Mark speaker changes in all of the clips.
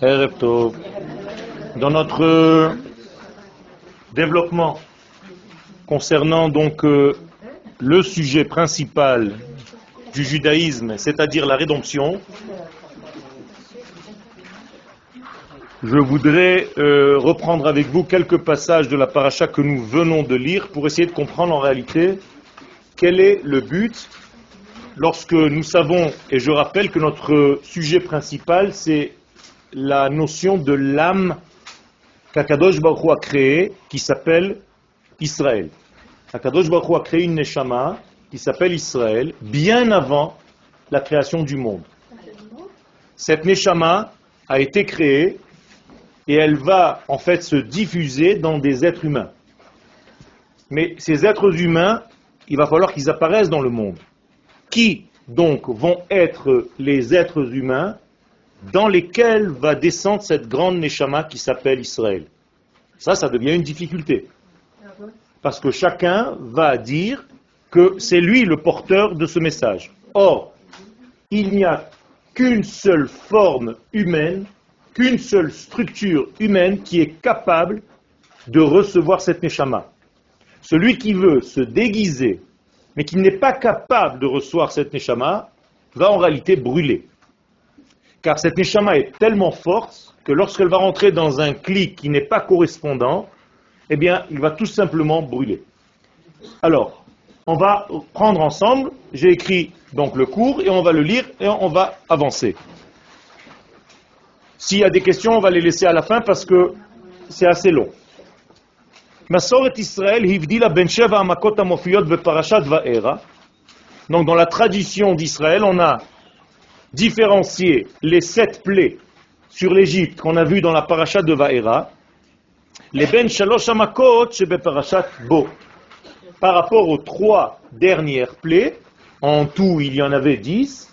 Speaker 1: Dans notre développement concernant donc euh, le sujet principal du judaïsme, c'est-à-dire la rédemption, je voudrais euh, reprendre avec vous quelques passages de la paracha que nous venons de lire pour essayer de comprendre en réalité quel est le but lorsque nous savons, et je rappelle que notre sujet principal, c'est la notion de l'âme qu'Akadosh Baruch Hu a créée, qui s'appelle Israël. Akadosh Baruch Hu a créé une neshama qui s'appelle Israël, bien avant la création du monde. Cette neshama a été créée et elle va en fait se diffuser dans des êtres humains. Mais ces êtres humains, il va falloir qu'ils apparaissent dans le monde. Qui donc vont être les êtres humains dans lesquels va descendre cette grande Neshama qui s'appelle Israël Ça, ça devient une difficulté. Parce que chacun va dire que c'est lui le porteur de ce message. Or, il n'y a qu'une seule forme humaine, qu'une seule structure humaine qui est capable de recevoir cette Neshama. Celui qui veut se déguiser mais qui n'est pas capable de recevoir cette neshama, va en réalité brûler. Car cette neshama est tellement forte que lorsqu'elle va rentrer dans un clic qui n'est pas correspondant, eh bien, il va tout simplement brûler. Alors, on va prendre ensemble, j'ai écrit donc le cours et on va le lire et on va avancer. S'il y a des questions, on va les laisser à la fin parce que c'est assez long. Donc dans la tradition d'Israël, on a différencié les sept plaies sur l'Égypte qu'on a vu dans la paracha de Vaera, les ben shalosh amakot parashat bo. Par rapport aux trois dernières plaies, en tout il y en avait dix,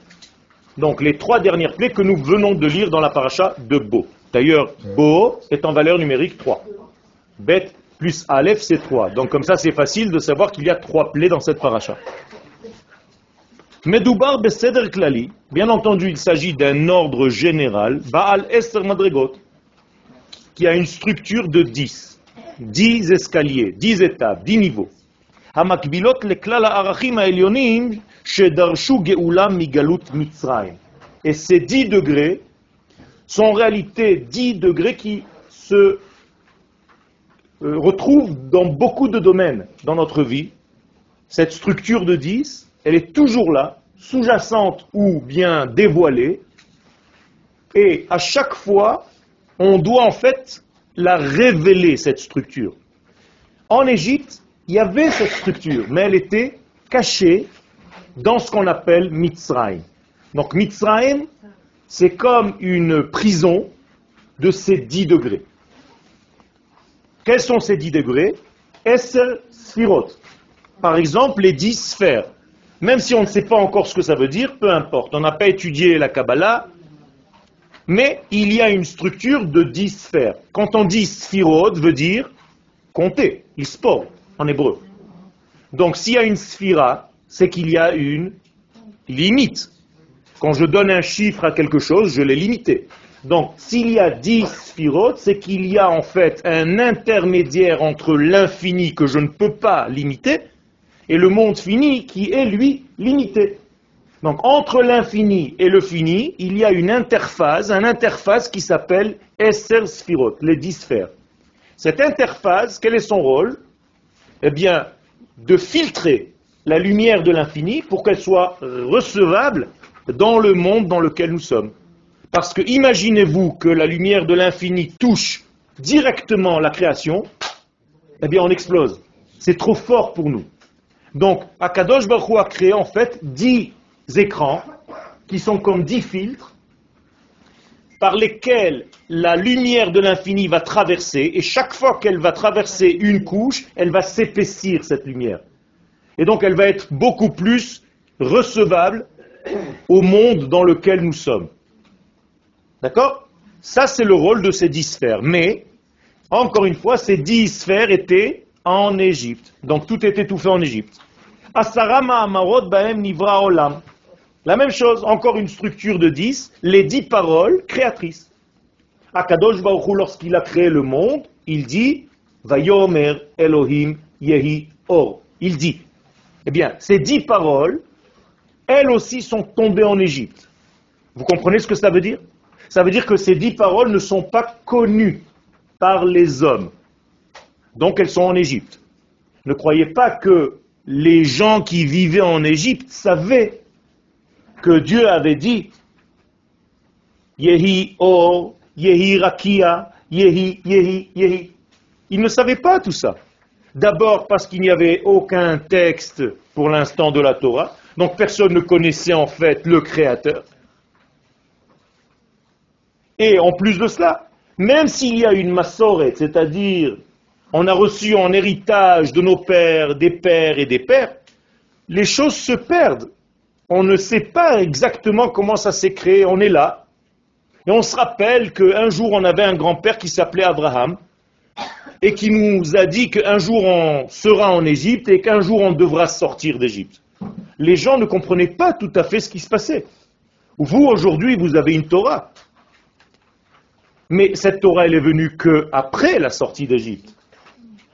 Speaker 1: donc les trois dernières plaies que nous venons de lire dans la paracha de Bo. D'ailleurs, Bo est en valeur numérique 3. Bet plus Aleph, c'est 3. Donc comme ça, c'est facile de savoir qu'il y a trois plaies dans cette paracha. Medoubar Beseder Klali, bien entendu, il s'agit d'un ordre général, Baal Esther Madregot, qui a une structure de 10. 10 escaliers, 10 étapes, 10 niveaux. המקבילות לכלל הערכים העליונים שדרשו גאולה מגלות מצרים. Et ces 10 degrés sont en réalité 10 degrés qui se euh, retrouve dans beaucoup de domaines dans notre vie. Cette structure de 10, elle est toujours là, sous-jacente ou bien dévoilée. Et à chaque fois, on doit en fait la révéler, cette structure. En Égypte, il y avait cette structure, mais elle était cachée dans ce qu'on appelle Mitzrayim. Donc Mitzrayim, c'est comme une prison de ces 10 degrés. Quels sont ces dix degrés? Esser Sphirot. Par exemple, les dix sphères. Même si on ne sait pas encore ce que ça veut dire, peu importe. On n'a pas étudié la Kabbalah, mais il y a une structure de dix sphères. Quand on dit Sphirot, veut dire compter, sport en hébreu. Donc s'il y a une sphira, c'est qu'il y a une limite. Quand je donne un chiffre à quelque chose, je l'ai limité. Donc, s'il y a dix sphirotes, c'est qu'il y a en fait un intermédiaire entre l'infini que je ne peux pas limiter et le monde fini qui est lui limité. Donc, entre l'infini et le fini, il y a une interface, un interface qui s'appelle Esser Sphirot, les dix sphères. Cette interface, quel est son rôle? Eh bien, de filtrer la lumière de l'infini pour qu'elle soit recevable dans le monde dans lequel nous sommes. Parce que imaginez-vous que la lumière de l'infini touche directement la création, eh bien on explose. C'est trop fort pour nous. Donc, Akadosh Baruch a créé en fait dix écrans qui sont comme dix filtres par lesquels la lumière de l'infini va traverser, et chaque fois qu'elle va traverser une couche, elle va s'épaissir, cette lumière. Et donc elle va être beaucoup plus recevable au monde dans lequel nous sommes. D'accord? Ça, c'est le rôle de ces dix sphères. Mais, encore une fois, ces dix sphères étaient en Égypte. Donc tout tout fait en Égypte. La même chose, encore une structure de dix, les dix paroles créatrices. Akadosh Baruch lorsqu'il a créé le monde, il dit Vayomer Elohim Yehi Or. Il dit. Eh bien, ces dix paroles, elles aussi sont tombées en Égypte. Vous comprenez ce que ça veut dire? Ça veut dire que ces dix paroles ne sont pas connues par les hommes. Donc elles sont en Égypte. Ne croyez pas que les gens qui vivaient en Égypte savaient que Dieu avait dit Yehi Or, Yehi Rakia, Yehi, Yehi, Yehi. Ils ne savaient pas tout ça. D'abord parce qu'il n'y avait aucun texte pour l'instant de la Torah, donc personne ne connaissait en fait le Créateur. Et en plus de cela, même s'il y a une massoret, c'est-à-dire on a reçu en héritage de nos pères, des pères et des pères, les choses se perdent. On ne sait pas exactement comment ça s'est créé, on est là. Et on se rappelle qu'un jour on avait un grand-père qui s'appelait Abraham et qui nous a dit qu'un jour on sera en Égypte et qu'un jour on devra sortir d'Égypte. Les gens ne comprenaient pas tout à fait ce qui se passait. Vous, aujourd'hui, vous avez une Torah. Mais cette Torah, elle est venue qu'après la sortie d'Égypte.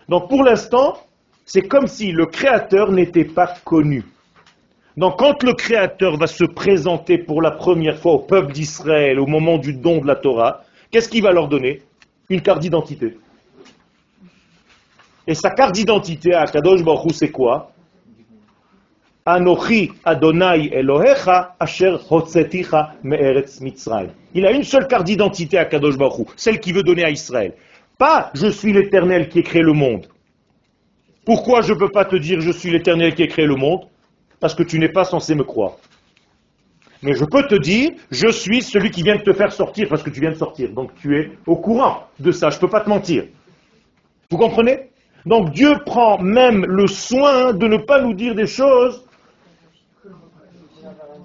Speaker 1: Donc pour l'instant, c'est comme si le Créateur n'était pas connu. Donc quand le Créateur va se présenter pour la première fois au peuple d'Israël au moment du don de la Torah, qu'est-ce qu'il va leur donner? Une carte d'identité. Et sa carte d'identité à Kadosh Baruch c'est quoi? Anochi Adonai Elohecha Asher Hotzeticha Me'eretz Mitzrayim. Il a une seule carte d'identité à Kadosh Baruch celle qu'il veut donner à Israël. Pas je suis l'éternel qui ai créé le monde. Pourquoi je ne peux pas te dire je suis l'éternel qui ai créé le monde? Parce que tu n'es pas censé me croire. Mais je peux te dire, je suis celui qui vient de te faire sortir, parce que tu viens de sortir. Donc tu es au courant de ça, je ne peux pas te mentir. Vous comprenez? Donc Dieu prend même le soin de ne pas nous dire des choses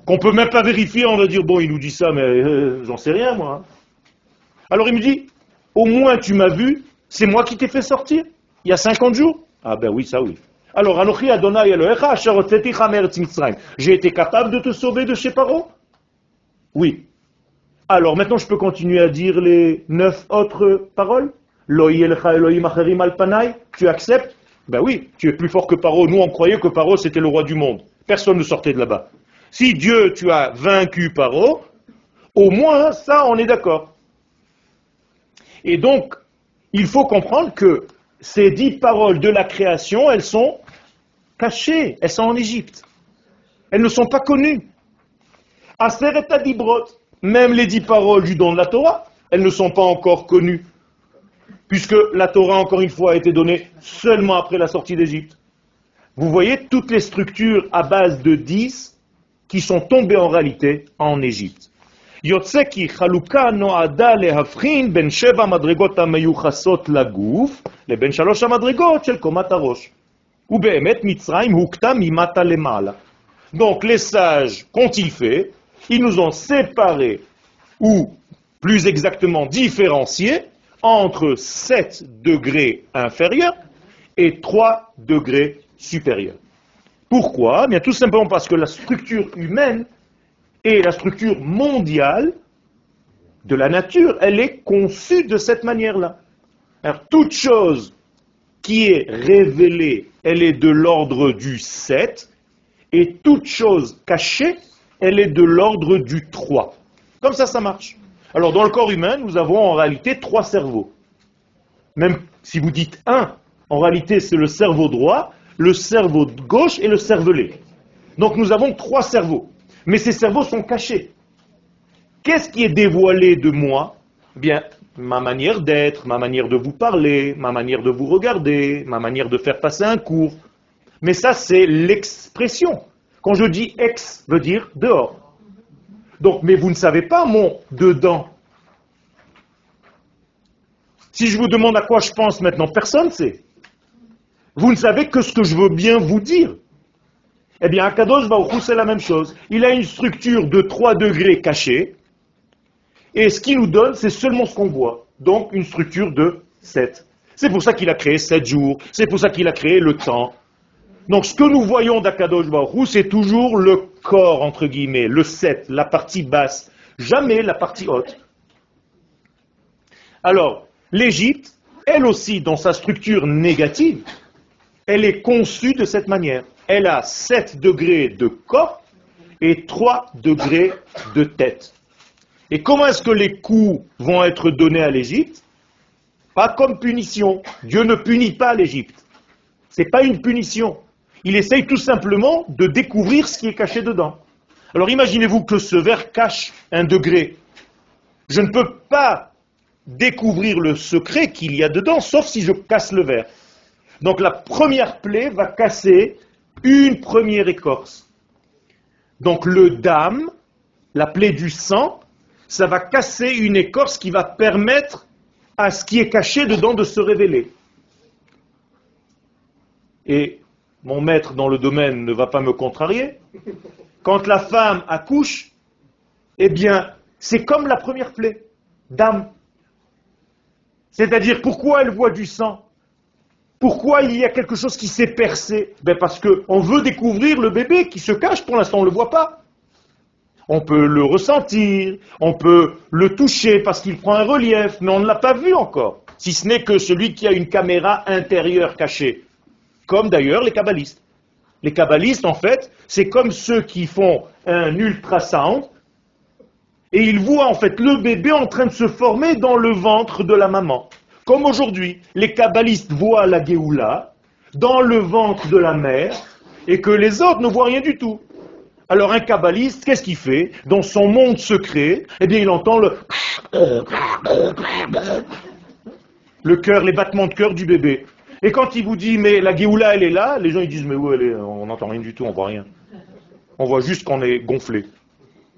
Speaker 1: qu'on ne peut même pas vérifier. On va dire, bon, il nous dit ça, mais euh, j'en sais rien, moi. Alors il me dit, au moins tu m'as vu, c'est moi qui t'ai fait sortir, il y a 50 jours. Ah ben oui, ça oui. Alors, J'ai été capable de te sauver de chez Paro? Oui. Alors, maintenant, je peux continuer à dire les neuf autres paroles? Tu acceptes? Ben oui, tu es plus fort que Paro. Nous, on croyait que Paro, c'était le roi du monde. Personne ne sortait de là-bas. Si Dieu, tu as vaincu Paro, au moins, ça, on est d'accord. Et donc, il faut comprendre que ces dix paroles de la création, elles sont cachées, elles sont en Égypte. Elles ne sont pas connues. Aseret Adibrot, même les dix paroles du don de la Torah, elles ne sont pas encore connues. Puisque la Torah, encore une fois, a été donnée seulement après la sortie d'Égypte. Vous voyez toutes les structures à base de dix qui sont tombées en réalité en Égypte. יוצא כי חלוקה נועדה להבחין בין שבע המדרגות המיוחסות לגוף לבין שלוש המדרגות של קומת הראש. ובאמת מצרים הוכתה ממטה למעלה. Donc les sages, qu'ont-ils fait Ils nous ont séparés, ou plus exactement différenciés, entre 7 degrés inférieurs et 3 degrés supérieurs. Pourquoi eh Bien tout simplement parce que la structure humaine et la structure mondiale de la nature, elle est conçue de cette manière-là. Alors, toute chose qui est révélée, elle est de l'ordre du 7, et toute chose cachée, elle est de l'ordre du 3. Comme ça, ça marche. Alors, dans le corps humain, nous avons en réalité trois cerveaux. Même si vous dites un, en réalité, c'est le cerveau droit, le cerveau gauche et le cervelet. Donc, nous avons trois cerveaux mais ces cerveaux sont cachés. Qu'est-ce qui est dévoilé de moi? Bien, ma manière d'être, ma manière de vous parler, ma manière de vous regarder, ma manière de faire passer un cours. Mais ça, c'est l'expression. Quand je dis ex, veut dire dehors. Donc, mais vous ne savez pas mon dedans. Si je vous demande à quoi je pense maintenant, personne ne sait. Vous ne savez que ce que je veux bien vous dire. Eh bien, Akadosh Baruch c'est la même chose. Il a une structure de 3 degrés cachés, et ce qu'il nous donne, c'est seulement ce qu'on voit. Donc, une structure de 7. C'est pour ça qu'il a créé 7 jours, c'est pour ça qu'il a créé le temps. Donc, ce que nous voyons d'Akadosh Baruch c'est toujours le corps, entre guillemets, le 7, la partie basse, jamais la partie haute. Alors, l'Égypte, elle aussi, dans sa structure négative, elle est conçue de cette manière. Elle a 7 degrés de corps et 3 degrés de tête. Et comment est-ce que les coups vont être donnés à l'Égypte? Pas comme punition. Dieu ne punit pas l'Égypte. Ce n'est pas une punition. Il essaye tout simplement de découvrir ce qui est caché dedans. Alors imaginez-vous que ce verre cache un degré. Je ne peux pas découvrir le secret qu'il y a dedans, sauf si je casse le verre. Donc la première plaie va casser une première écorce. Donc le dame, la plaie du sang, ça va casser une écorce qui va permettre à ce qui est caché dedans de se révéler. Et mon maître dans le domaine ne va pas me contrarier. Quand la femme accouche, eh bien, c'est comme la première plaie, dame. C'est-à-dire, pourquoi elle voit du sang? Pourquoi il y a quelque chose qui s'est percé? Ben Parce qu'on veut découvrir le bébé qui se cache, pour l'instant on ne le voit pas. On peut le ressentir, on peut le toucher parce qu'il prend un relief, mais on ne l'a pas vu encore. Si ce n'est que celui qui a une caméra intérieure cachée. Comme d'ailleurs les kabbalistes. Les kabbalistes, en fait, c'est comme ceux qui font un ultrasound et ils voient en fait le bébé en train de se former dans le ventre de la maman. Comme aujourd'hui, les kabbalistes voient la Géoula dans le ventre de la mère et que les autres ne voient rien du tout. Alors un kabbaliste, qu'est-ce qu'il fait Dans son monde secret, eh bien il entend le le cœur, les battements de cœur du bébé. Et quand il vous dit mais la Géoula elle est là, les gens ils disent mais où elle est On n'entend rien du tout, on voit rien. On voit juste qu'on est gonflé.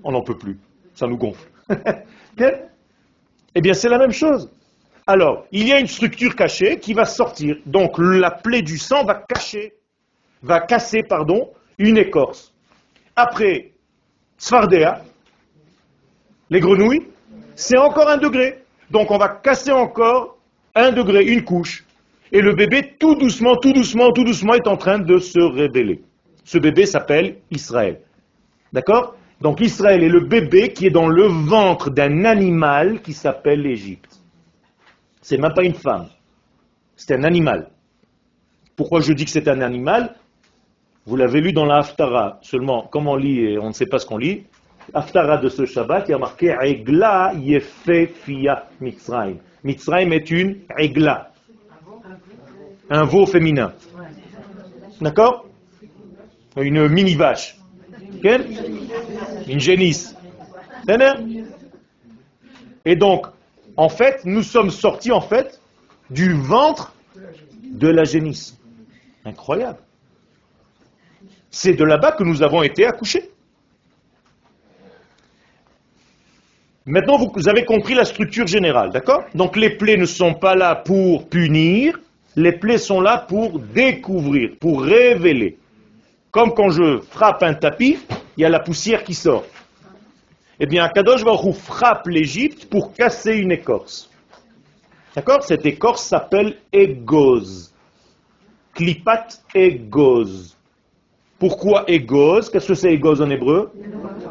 Speaker 1: On n'en peut plus. Ça nous gonfle. eh bien c'est la même chose. Alors, il y a une structure cachée qui va sortir. Donc la plaie du sang va cacher, va casser, pardon, une écorce. Après, Sfardea, les grenouilles, c'est encore un degré. Donc on va casser encore un degré, une couche. Et le bébé, tout doucement, tout doucement, tout doucement, est en train de se révéler. Ce bébé s'appelle Israël. D'accord? Donc Israël est le bébé qui est dans le ventre d'un animal qui s'appelle l'Égypte. C'est même pas une femme. C'est un animal. Pourquoi je dis que c'est un animal? Vous l'avez lu dans la Haftara. Seulement, comme on lit et on ne sait pas ce qu'on lit, Haftara de ce Shabbat, il y a marqué Egla Fia Mitzrayim. Mitzrayim est une Egla. Un veau féminin. D'accord? Une mini-vache. Une génisse. Et donc, en fait, nous sommes sortis en fait du ventre de la génisse. Incroyable. C'est de là-bas que nous avons été accouchés. Maintenant, vous avez compris la structure générale, d'accord? Donc les plaies ne sont pas là pour punir, les plaies sont là pour découvrir, pour révéler. Comme quand je frappe un tapis, il y a la poussière qui sort. Eh bien, Akadosh Baruch frappe l'Égypte pour casser une écorce. D'accord? Cette écorce s'appelle Égose. Klipat Égose. Pourquoi égose Qu'est-ce que c'est égose en hébreu?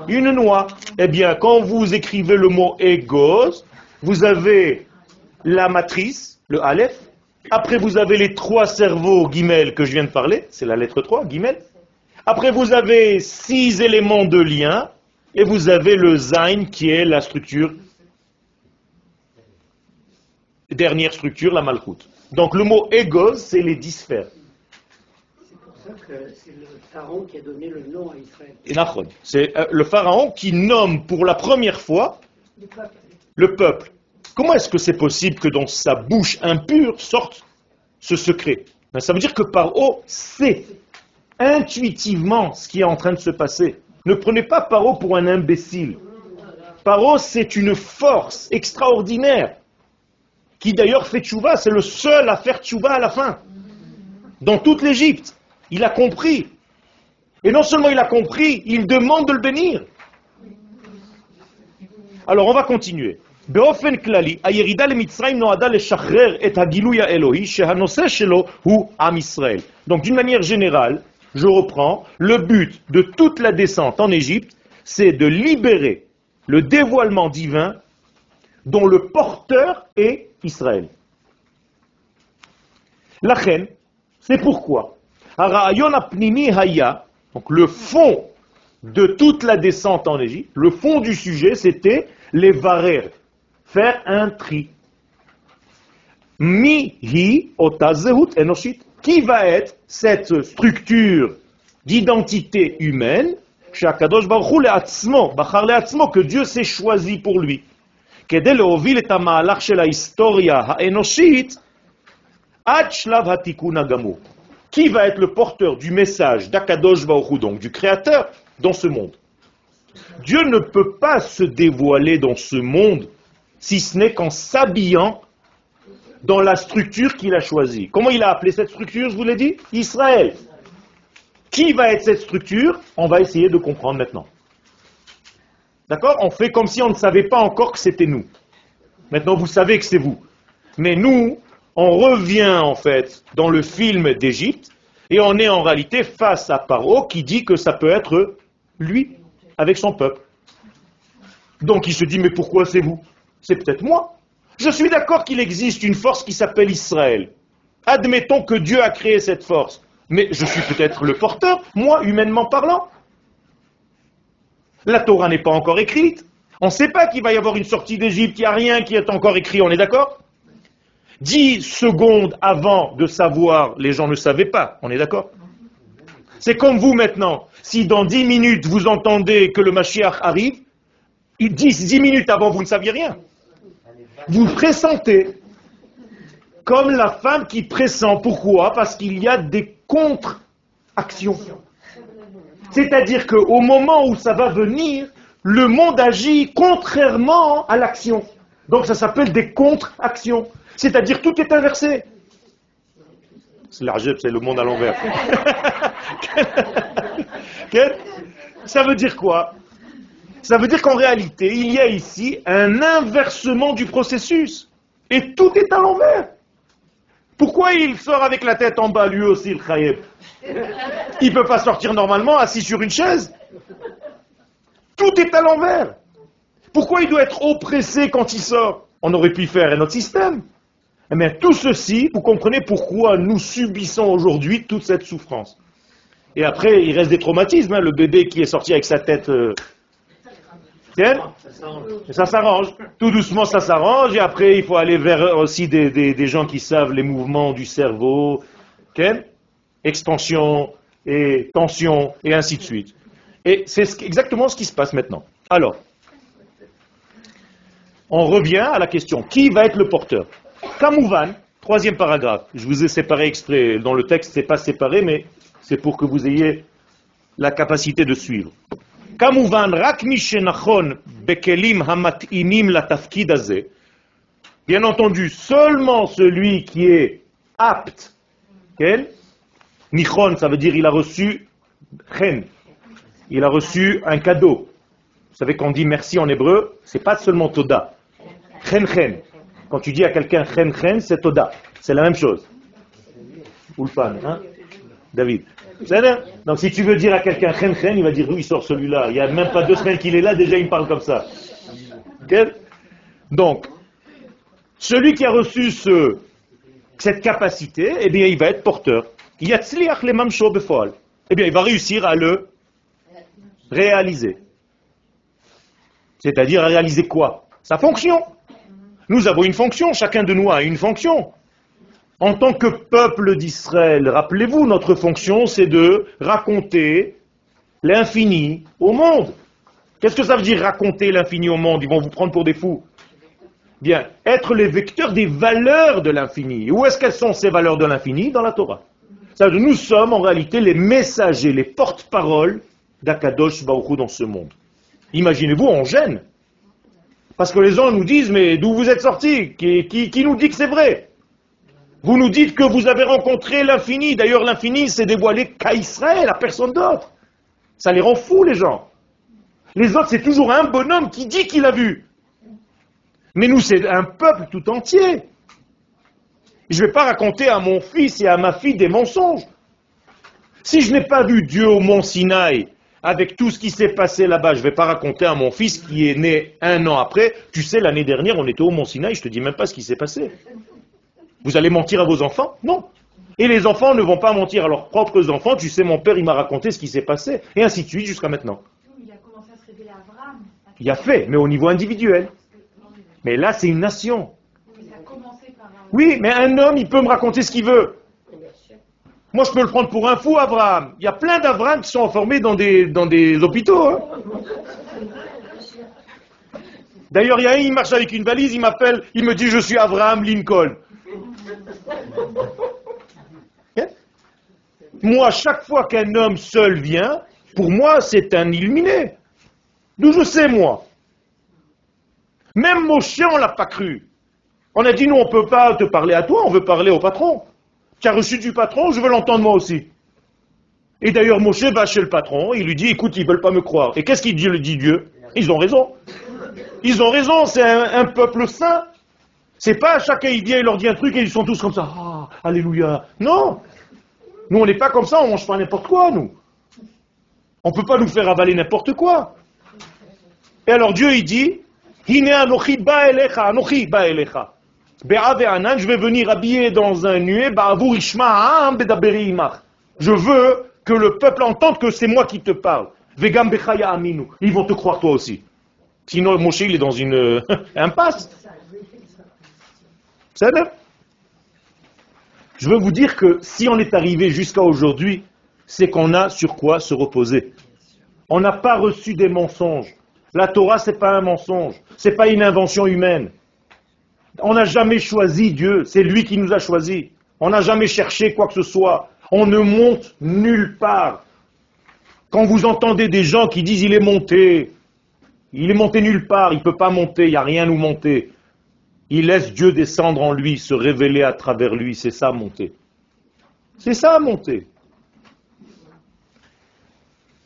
Speaker 1: Une noix. Eh bien, quand vous écrivez le mot égose, vous avez la matrice, le aleph. Après, vous avez les trois cerveaux guimel que je viens de parler. C'est la lettre 3, guimel. Après, vous avez six éléments de lien. Et vous avez le zain qui est la structure, dernière structure, la malchoute. Donc le mot égose, c'est les dix sphères
Speaker 2: c'est le pharaon qui a donné le nom à Israël.
Speaker 1: C'est euh, le pharaon qui nomme pour la première fois le peuple. Comment est-ce que c'est possible que dans sa bouche impure sorte ce secret? Ben, Ça veut dire que Paro sait intuitivement ce qui est en train de se passer. Ne prenez pas Paro pour un imbécile. Paro, c'est une force extraordinaire qui d'ailleurs fait tchouva, c'est le seul à faire tchouva à la fin. Dans toute l'Égypte. Il a compris. Et non seulement il a compris, il demande de le bénir. Alors on va continuer. Donc d'une manière générale, je reprends, le but de toute la descente en Égypte, c'est de libérer le dévoilement divin dont le porteur est Israël. La c'est pourquoi? Donc le fond de toute la descente en Égypte, le fond du sujet, c'était les varer, faire un tri. Mi-hi otazehut enoshit qui va être cette structure d'identité humaine que Dieu s'est choisi pour lui. Qui va être le porteur du message d'Akadosh Baruch donc du Créateur, dans ce monde? Dieu ne peut pas se dévoiler dans ce monde si ce n'est qu'en s'habillant dans la structure qu'il a choisie. Comment il a appelé cette structure, je vous l'ai dit Israël. Qui va être cette structure On va essayer de comprendre maintenant. D'accord On fait comme si on ne savait pas encore que c'était nous. Maintenant, vous savez que c'est vous. Mais nous, on revient en fait dans le film d'Égypte et on est en réalité face à Paro qui dit que ça peut être lui avec son peuple. Donc il se dit mais pourquoi c'est vous? C'est peut-être moi. Je suis d'accord qu'il existe une force qui s'appelle Israël. Admettons que Dieu a créé cette force. Mais je suis peut-être le porteur, moi, humainement parlant. La Torah n'est pas encore écrite. On ne sait pas qu'il va y avoir une sortie d'Égypte, il n'y a rien qui est encore écrit, on est d'accord? Dix secondes avant de savoir, les gens ne savaient pas, on est d'accord? C'est comme vous maintenant. Si dans dix minutes vous entendez que le Mashiach arrive, dix, dix minutes avant vous ne saviez rien. Vous pressentez comme la femme qui pressent. Pourquoi? Parce qu'il y a des contre-actions. C'est-à-dire qu'au moment où ça va venir, le monde agit contrairement à l'action. Donc ça s'appelle des contre-actions. C'est-à-dire tout est inversé. C'est l'argep, c'est le monde à l'envers. ça veut dire quoi? Ça veut dire qu'en réalité, il y a ici un inversement du processus. Et tout est à l'envers. Pourquoi il sort avec la tête en bas, lui aussi, le Khayeb Il ne peut pas sortir normalement assis sur une chaise. Tout est à l'envers. Pourquoi il doit être oppressé quand il sort? On aurait pu faire un autre système. Mais eh tout ceci, vous comprenez pourquoi nous subissons aujourd'hui toute cette souffrance. Et après, il reste des traumatismes. Hein. le bébé qui est sorti avec sa tête euh, ça s'arrange. Tout doucement, ça s'arrange. Et après, il faut aller vers aussi des, gens qui savent les mouvements du cerveau. Expansion et tension et ainsi de suite. Et c'est exactement ce qui se passe maintenant. Alors, on revient à la question. Qui va être le porteur? Kamouvan, troisième paragraphe. Je vous ai séparé exprès. Dans le texte, c'est pas séparé, mais c'est pour que vous ayez la capacité de suivre כמובן, רק מי שנכון בכלים המתאימים לתפקיד הזה, bien entendu, seulement celui qui est apte, quel Nichon, ça veut dire il a reçu chen, il a reçu un cadeau. Vous savez qu'on dit merci en hébreu, c'est pas seulement toda. Chen chen. Quand tu dis à quelqu'un chen chen, c'est toda. C'est la même chose. Ulfan, hein David. Donc si tu veux dire à quelqu'un il va dire oui, il sort celui-là. Il n'y a même pas deux semaines qu'il est là, déjà il parle comme ça. Donc, celui qui a reçu ce, cette capacité, eh bien, il va être porteur. Eh bien, il va réussir à le réaliser. C'est-à-dire à réaliser quoi? Sa fonction. Nous avons une fonction, chacun de nous a une fonction. En tant que peuple d'Israël, rappelez-vous, notre fonction, c'est de raconter l'infini au monde. Qu'est-ce que ça veut dire raconter l'infini au monde? Ils vont vous prendre pour des fous. Bien, être les vecteurs des valeurs de l'infini. Où est-ce qu'elles sont ces valeurs de l'infini? Dans la Torah. Ça nous sommes en réalité les messagers, les porte-paroles d'Akadosh Baruch dans ce monde. Imaginez-vous, on gêne. Parce que les gens nous disent, mais d'où vous êtes sortis? Qui nous dit que c'est vrai? Vous nous dites que vous avez rencontré l'infini. D'ailleurs, l'infini s'est dévoilé qu'à Israël, à personne d'autre. Ça les rend fous, les gens. Les autres, c'est toujours un bonhomme qui dit qu'il a vu. Mais nous, c'est un peuple tout entier. Je ne vais pas raconter à mon fils et à ma fille des mensonges. Si je n'ai pas vu Dieu au mont Sinaï avec tout ce qui s'est passé là-bas, je ne vais pas raconter à mon fils qui est né un an après, tu sais, l'année dernière, on était au Mont Sinaï, je te dis même pas ce qui s'est passé. Vous allez mentir à vos enfants Non. Et les enfants ne vont pas mentir à leurs propres enfants, tu sais, mon père, il m'a raconté ce qui s'est passé, et ainsi de suite jusqu'à maintenant.
Speaker 3: Il a commencé à se révéler à Abraham.
Speaker 1: Il a fait, mais au niveau individuel. Mais là, c'est une nation. Oui, mais un homme, il peut me raconter ce qu'il veut. Moi, je peux le prendre pour un fou, Abraham. Il y a plein d'Abraham qui sont enfermés dans des, dans des hôpitaux. hein. D'ailleurs, il y a un, il marche avec une valise, il m'appelle, il me dit, je suis Abraham Lincoln. Moi, chaque fois qu'un homme seul vient, pour moi, c'est un illuminé. D'où je sais, moi? Même Moshe, on l'a pas cru. On a dit, nous, on ne peut pas te parler à toi, on veut parler au patron. Tu as reçu du patron, je veux l'entendre moi aussi. Et d'ailleurs, Moshe va chez le patron, il lui dit, écoute, ils veulent pas me croire. Et qu'est-ce qu'il dit, dit Dieu? Ils ont raison. Ils ont raison, c'est un peuple saint. C'est pas chacun il vient, il leur dit un truc et ils sont tous comme ça. Ah, alléluia. Non. Nous, on n'est pas comme ça, on mange pas n'importe quoi, nous. On peut pas nous faire avaler n'importe quoi. Et alors Dieu, il dit, anochi ba ve'anan, je vais venir habiller dans un nuée. Je veux que le peuple entende que c'est moi qui te parle. Vegam bechaya. Ils vont te croire toi aussi. Sinon, Moshe, il est dans une euh, impasse. Je veux vous dire que si on est arrivé jusqu'à aujourd'hui, c'est qu'on a sur quoi se reposer. On n'a pas reçu des mensonges. La Torah, c'est pas un mensonge. C'est pas une invention humaine. On n'a jamais choisi Dieu. C'est lui qui nous a choisis. On n'a jamais cherché quoi que ce soit. On ne monte nulle part. Quand vous entendez des gens qui disent il est monté, il est monté nulle part, il ne peut pas monter, il n'y a rien nous monter. Il laisse Dieu descendre en lui, se révéler à travers lui. C'est ça, monter. C'est ça, monter.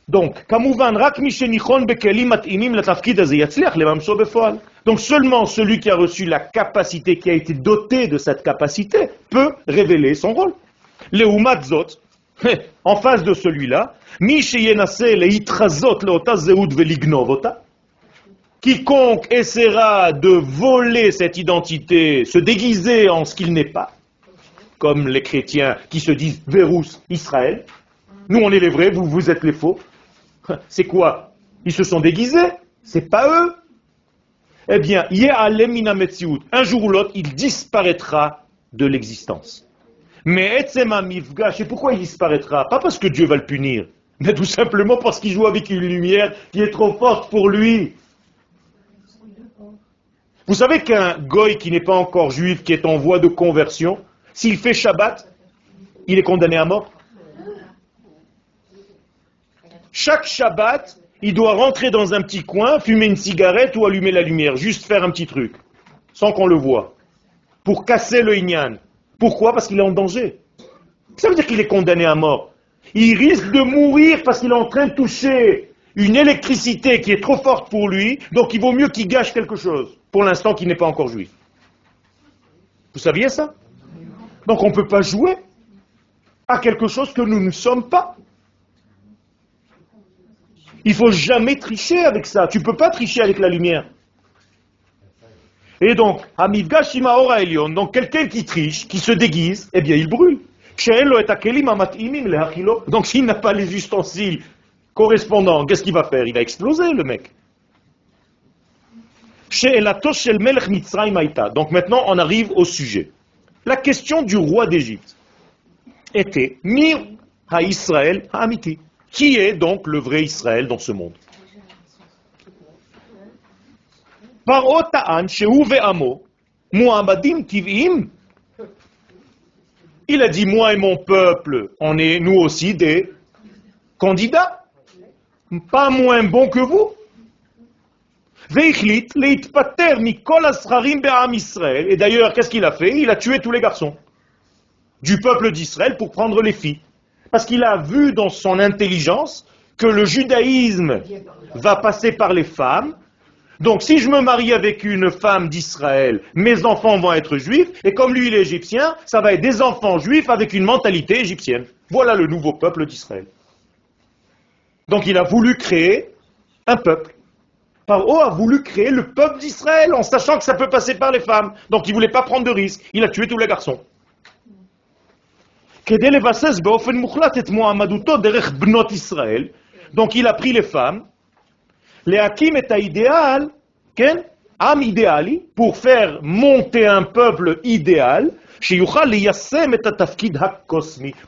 Speaker 1: Donc, kamuvan rak mishenichon bekelim atimim latafkid azay yatzliach lemamso befoal. Donc seulement celui qui a reçu la capacité, qui a été doté de cette capacité, peut révéler son rôle. Le umatzot, en face de celui-là, mishenase leitrazot leotaz zehud velignovota quiconque essaiera de voler cette identité, se déguiser en ce qu'il n'est pas, comme les chrétiens qui se disent Vérus Israël, nous on est les vrais, vous vous êtes les faux. C'est quoi? Ils se sont déguisés, c'est pas eux? Eh bien, un jour ou l'autre, il disparaîtra de l'existence. Mais Etzema Mifgash, et pourquoi il disparaîtra? Pas parce que Dieu va le punir, mais tout simplement parce qu'il joue avec une lumière qui est trop forte pour lui. Vous savez qu'un goy qui n'est pas encore juif, qui est en voie de conversion, s'il fait Shabbat, il est condamné à mort. Chaque Shabbat, il doit rentrer dans un petit coin, fumer une cigarette ou allumer la lumière, juste faire un petit truc, sans qu'on le voit, pour casser le Inyan. Pourquoi? Parce qu'il est en danger. Ça veut dire qu'il est condamné à mort. Il risque de mourir parce qu'il est en train de toucher une électricité qui est trop forte pour lui, donc il vaut mieux qu'il gâche quelque chose, pour l'instant qu'il n'est pas encore juif. Vous saviez ça? Donc on ne peut pas jouer à quelque chose que nous ne sommes pas. Il faut jamais tricher avec ça. Tu peux pas tricher avec la lumière. Et donc, donc quelqu'un qui triche, qui se déguise, eh bien il brûle. Donc s'il n'a pas les ustensiles correspondants, qu'est-ce qu'il va faire? Il va exploser le mec. Donc maintenant on arrive au sujet. La question du roi d'Égypte était Mi ha-Israël ha-amiti. Qui est donc le vrai Israël dans ce monde? Il a dit, moi et mon peuple, on est nous aussi des candidats, pas moins bons que vous. Et d'ailleurs, qu'est-ce qu'il a fait? Il a tué tous les garçons du peuple d'Israël pour prendre les filles. Parce qu'il a vu dans son intelligence que le judaïsme va passer par les femmes. Donc si je me marie avec une femme d'Israël, mes enfants vont être juifs, et comme lui il est égyptien, ça va être des enfants juifs avec une mentalité égyptienne. Voilà le nouveau peuple d'Israël. Donc il a voulu créer un peuple. Paro a voulu créer le peuple d'Israël en sachant que ça peut passer par les femmes. Donc il ne voulait pas prendre de risques. Il a tué tous les garçons. Donc il a pris les femmes. Les hakim est à idéal, am idéali, pour faire monter un peuple idéal,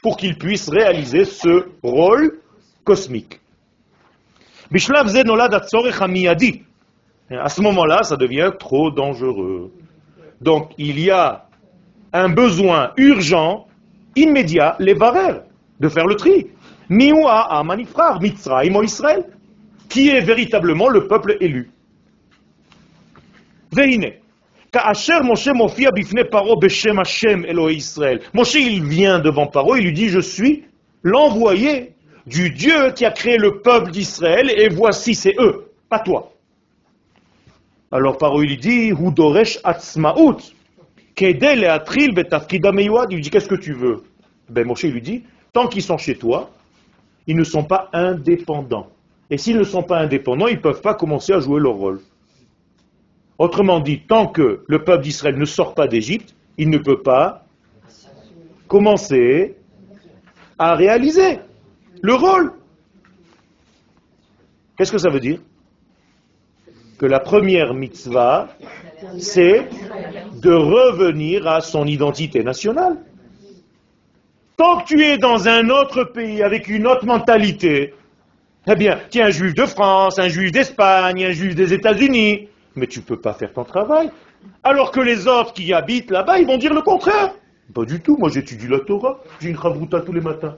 Speaker 1: pour qu'il puisse réaliser ce rôle cosmique. Bishlav amiyadi. À ce moment-là, ça devient trop dangereux. Donc, il y a un besoin urgent, immédiat, les varères, de faire le tri. Miwa amanifrar, mitzraim Israël, qui est véritablement le peuple élu. Vehine. Kaasher Moshe mofia bifne paro beshem Hashem Elohim Moshe, il vient devant Paro, il lui dit, je suis l'envoyé du Dieu qui a créé le peuple d'Israël, et voici, c'est eux, pas toi. Alors Paro, il lui dit, Hudoresh atzmaut. Kedel et Atril betafkida meyuad. Il lui dit, qu'est-ce que tu veux? Ben Moshe lui dit, tant qu'ils sont chez toi, ils ne sont pas indépendants. Et s'ils ne sont pas indépendants, ils ne peuvent pas commencer à jouer leur rôle. Autrement dit, tant que le peuple d'Israël ne sort pas d'Égypte, il ne peut pas commencer à réaliser le rôle. Qu'est-ce que ça veut dire? Que la première mitzvah, c'est de revenir à son identité nationale. Tant que tu es dans un autre pays avec une autre mentalité, eh bien, tu es un juif de France, un juif d'Espagne, un juif des États-Unis, mais tu ne peux pas faire ton travail. Alors que les autres qui habitent là-bas, ils vont dire le contraire. Pas du tout, moi j'étudie la Torah, j'ai une chavruta tous les matins.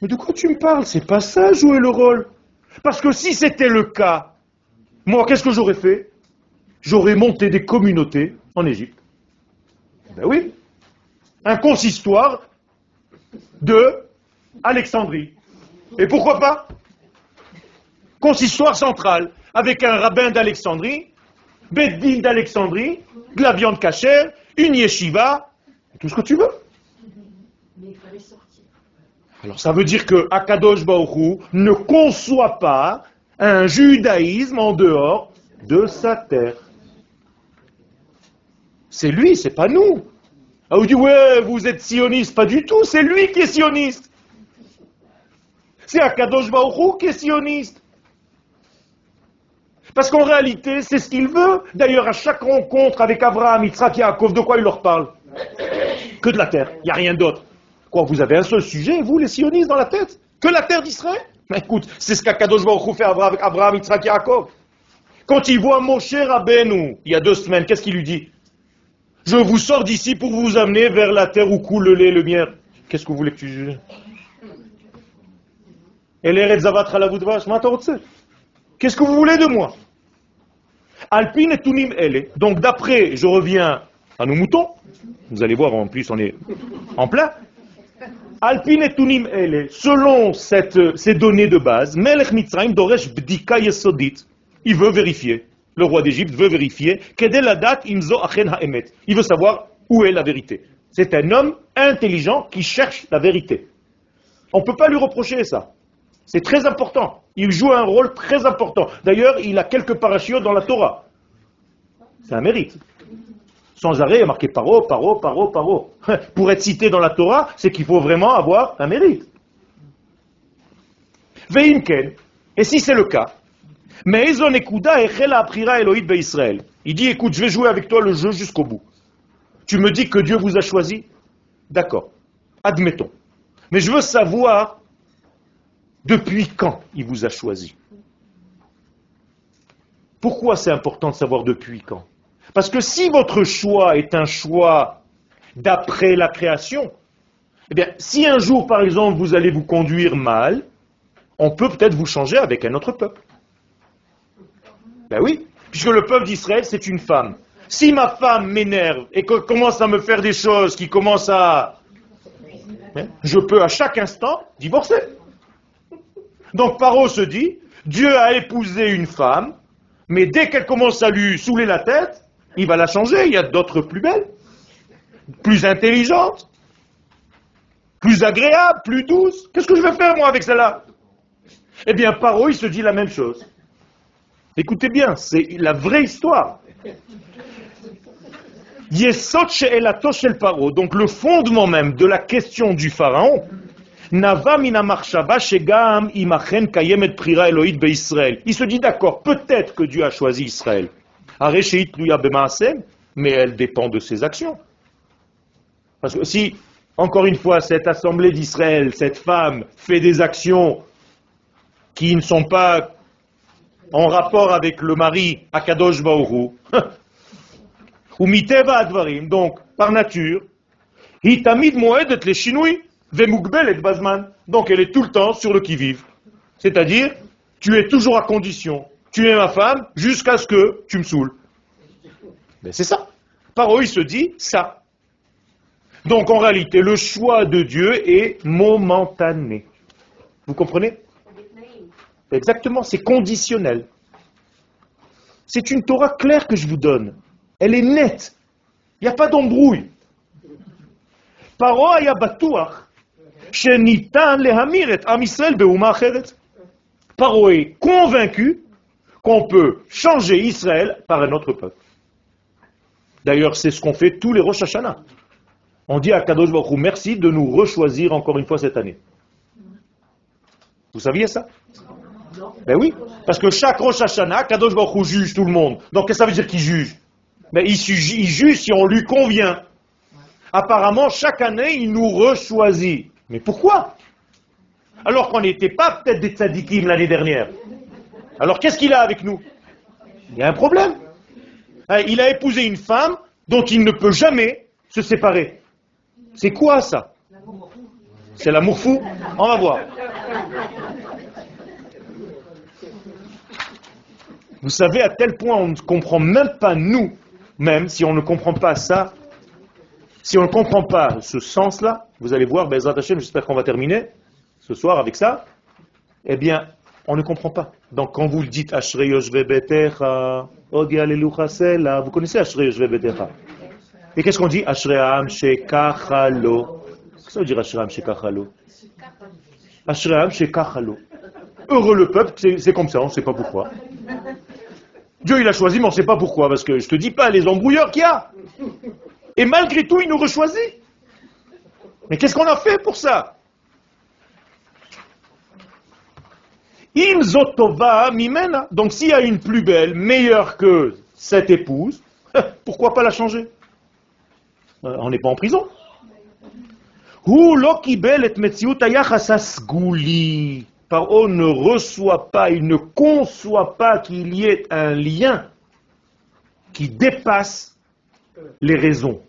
Speaker 1: Mais de quoi tu me parles? C'est pas ça jouer le rôle. Parce que si c'était le cas, moi qu'est-ce que j'aurais fait? J'aurais monté des communautés en Égypte. Ben oui. Un consistoire de Alexandrie. Et pourquoi pas? Consistoire central, avec un rabbin d'Alexandrie, Beddin d'Alexandrie, de la viande cachère, une yeshiva, tout ce que tu veux.
Speaker 2: Mais il fallait sortir.
Speaker 1: Alors ça veut dire que Akadosh Hu ne conçoit pas un judaïsme en dehors de sa terre. C'est lui, c'est pas nous. Ah, vous ouais, vous êtes sioniste. Pas du tout, c'est lui qui est sioniste. C'est Akadosh Hu qui est sioniste. Parce qu'en réalité, c'est ce qu'il veut. D'ailleurs, à chaque rencontre avec Abraham, Yitzhak Yaakov, de quoi il leur parle? Que de la terre. Il n'y a rien d'autre. Quoi, vous avez un seul sujet, vous, les sionistes, dans la tête Que la terre d'Israël Mais Écoute, c'est ce qu'Akadosh Baruch fait avec Abraham, Yitzhak et Yaakov. Quand il voit Moshe Rabbeinu, il y a deux semaines, qu'est-ce qu'il lui dit Je vous sors d'ici pour vous amener vers la terre où coule le lait et le miel. Qu'est-ce que vous voulez que tu juges Qu'est-ce que vous voulez de moi Alpine et Tunim Elle. Donc d'après, je reviens à nos moutons. Vous allez voir, en plus, on est en plein. Alpine et Tunim Elle. Selon cette, ces données de base, Melech Mitzrayim Doresh Bdika Yesodit. Il veut vérifier. Le roi d'Égypte veut vérifier. Kedel Adat Imzo Achen Haemet. Il veut savoir où est la vérité. C'est un homme intelligent qui cherche la vérité. On ne peut pas lui reprocher ça. C'est très important. Il joue un rôle très important. D'ailleurs, il a quelques parachutes dans la Torah. C'est un mérite. Sans arrêt, il y a marqué paro, paro, paro, paro. Pour être cité dans la Torah, c'est qu'il faut vraiment avoir un mérite. Veimken, et si c'est le cas, mais. Il dit, écoute, je vais jouer avec toi le jeu jusqu'au bout. Tu me dis que Dieu vous a choisi? D'accord. Admettons. Mais je veux savoir depuis quand il vous a choisi Pourquoi c'est important de savoir depuis quand? Parce que si votre choix est un choix d'après la création, eh bien, si un jour, par exemple, vous allez vous conduire mal, on peut peut-être vous changer avec un autre peuple. Ben oui, puisque le peuple d'Israël, c'est une femme. Si ma femme m'énerve et qu'elle commence à me faire des choses qui commencent à... Hein, je peux à chaque instant divorcer. Donc Paro se dit, Dieu a épousé une femme, mais dès qu'elle commence à lui saouler la tête, il va la changer, il y a d'autres plus belles, plus intelligentes. plus agréable, plus douce. Qu'est-ce que je vais faire moi avec celle-là? Eh bien, Paro, il se dit la même chose. Écoutez bien, c'est la vraie histoire. Paro, donc le fondement même de la question du pharaon. Il se dit d'accord, peut-être que Dieu a choisi Israël. Mais elle dépend de ses actions. Parce que si, encore une fois, cette assemblée d'Israël, cette femme, fait des actions qui ne sont pas en rapport avec le mari Akadosh Baoru, ou miteva advarim, donc par nature, hitamid et bazman. Donc elle est tout le temps sur le qui-vive. C'est-à-dire, tu es toujours à condition. Tu es ma femme jusqu'à ce que tu me saoules. Mais c'est ça. Paro, il se dit ça. Donc en réalité, le choix de Dieu est momentané. Vous comprenez? Exactement, c'est conditionnel. C'est une Torah claire que je vous donne. Elle est nette. Il n'y a pas d'embrouille. Paro acheret. Paro est convaincu qu'on peut changer Israël par un autre peuple. D'ailleurs, c'est ce qu'on fait tous les Rosh Hashanah. On dit à Kadosh Baruch merci de nous rechoisir encore une fois cette année. Vous saviez ça? Ben oui, parce que chaque Rosh Hashanah, Kadosh Baruch juge tout le monde. Donc qu'est-ce que ça veut dire qu'il juge? Ben il juge si on lui convient. Apparemment, chaque année, il nous rechoisit. Mais pourquoi? Alors qu'on n'était pas peut-être des tzadikim l'année dernière. Alors qu'est-ce qu'il a avec nous? Il a un problème. Hein, Il a épousé une femme dont il ne peut jamais se séparer. C'est quoi ça? C'est l'amour fou On va voir. Vous savez à tel point on ne comprend même pas nous, même si on ne comprend pas ça, si on ne comprend pas ce sens-là, vous allez voir, Bezrat j'espère qu'on va terminer ce soir avec ça, eh bien, on ne comprend pas. Donc quand vous le dites Ashrei Betecha, vous connaissez Ashrei Yoshve Betecha? Et qu'est-ce qu'on dit? Ashrei Am Shekachalo. Qu'est-ce que ça veut dire Ashrei Am Shekachalo? Ashrei Am Shekachalo. Heureux le peuple, c'est comme ça, on ne sait pas pourquoi. Dieu il a choisi, mais on ne sait pas pourquoi, parce que je te dis pas les embrouilleurs qu'il y a. Et malgré tout, il nous rechoisit. Mais qu'est-ce qu'on a fait pour ça? Im zotova mimena. Donc s'il y a une plus belle, meilleure que cette épouse, pourquoi pas la changer? Euh, On n'est pas en prison. Paro ne reçoit pas, il ne conçoit pas qu'il y ait un lien qui dépasse les raisons.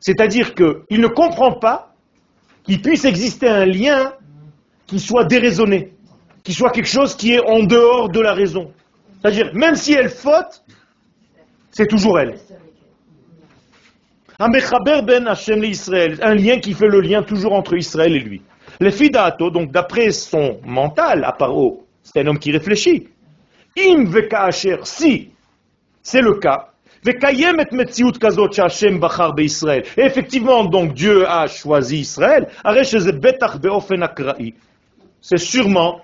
Speaker 1: C'est-à-dire qu'il ne comprend pas qu'il puisse exister un lien qui soit déraisonné, qui soit quelque chose qui est en dehors de la raison. C'est-à-dire, même si elle faute, c'est toujours elle. Un ben Hashem Israël, un lien qui fait le lien toujours entre Israël et lui. Le fidato, donc d'après son mental, à Paro, c'est un homme qui réfléchit. Im asher, si c'est le cas, et effectivement, donc Dieu a choisi Israël. C'est sûrement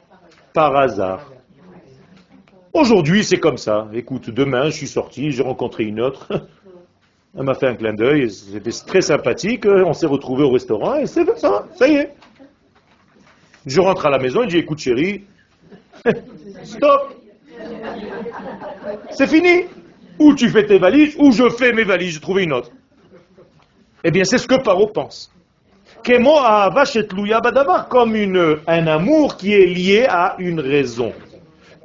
Speaker 1: par hasard. Aujourd'hui, c'est comme ça. Écoute, demain, je suis sorti, j'ai rencontré une autre. Elle m'a fait un clin d'œil, c'était très sympathique. On s'est retrouvés au restaurant et c'est ça, ça y est. Je rentre à la maison et je dis, écoute chérie, stop. C'est fini. Ou tu fais tes valises, ou je fais mes valises, j'ai trouvé une autre. Eh bien, c'est ce que Paro pense. Kemo comme une, un amour qui est lié à une raison.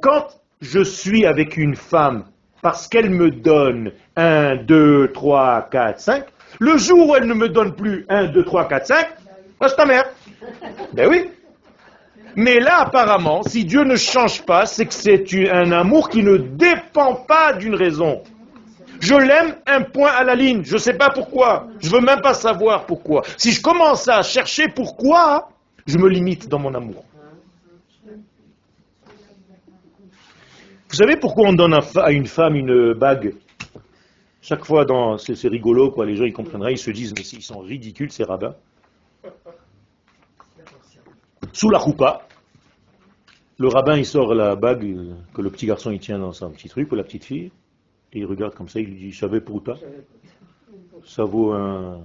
Speaker 1: Quand je suis avec une femme parce qu'elle me donne 1, 2, 3, 4, 5, le jour où elle ne me donne plus 1, 2, 3, 4, 5, c'est ta mère. Ben oui. Mais là, apparemment, si Dieu ne change pas, c'est que c'est un amour qui ne dépend pas d'une raison. Je l'aime un point à la ligne. Je ne sais pas pourquoi. Je veux même pas savoir pourquoi. Si je commence à chercher pourquoi, je me limite dans mon amour. Vous savez pourquoi on donne à une femme une bague? Chaque fois, dans, c'est rigolo, quoi. Les gens ils comprendraient, ils se disent, mais ils sont ridicules ces rabbins. Sous la choupa, le rabbin il sort la bague euh, que le petit garçon il tient dans son petit truc, ou la petite fille, et il regarde comme ça, il lui dit Savez prouta Ça vaut un,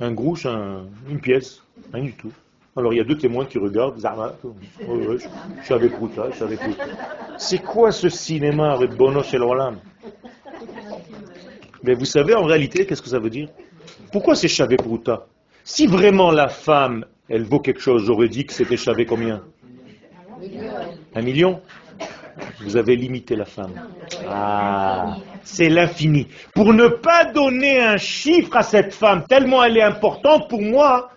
Speaker 1: un, grouche, un- une pièce, rien du tout. Alors il y a deux témoins qui regardent, Zama, savais prouta. C'est quoi ce cinéma avec Bono chez l'Orlam Mais vous savez en réalité qu'est-ce que ça veut dire? Pourquoi c'est Chavé Prouta Si vraiment la femme, elle vaut quelque chose, j'aurais dit que c'était Chavé combien? Un million? Vous avez limité la femme. Ah, c'est l'infini. Pour ne pas donner un chiffre à cette femme, tellement elle est importante pour moi,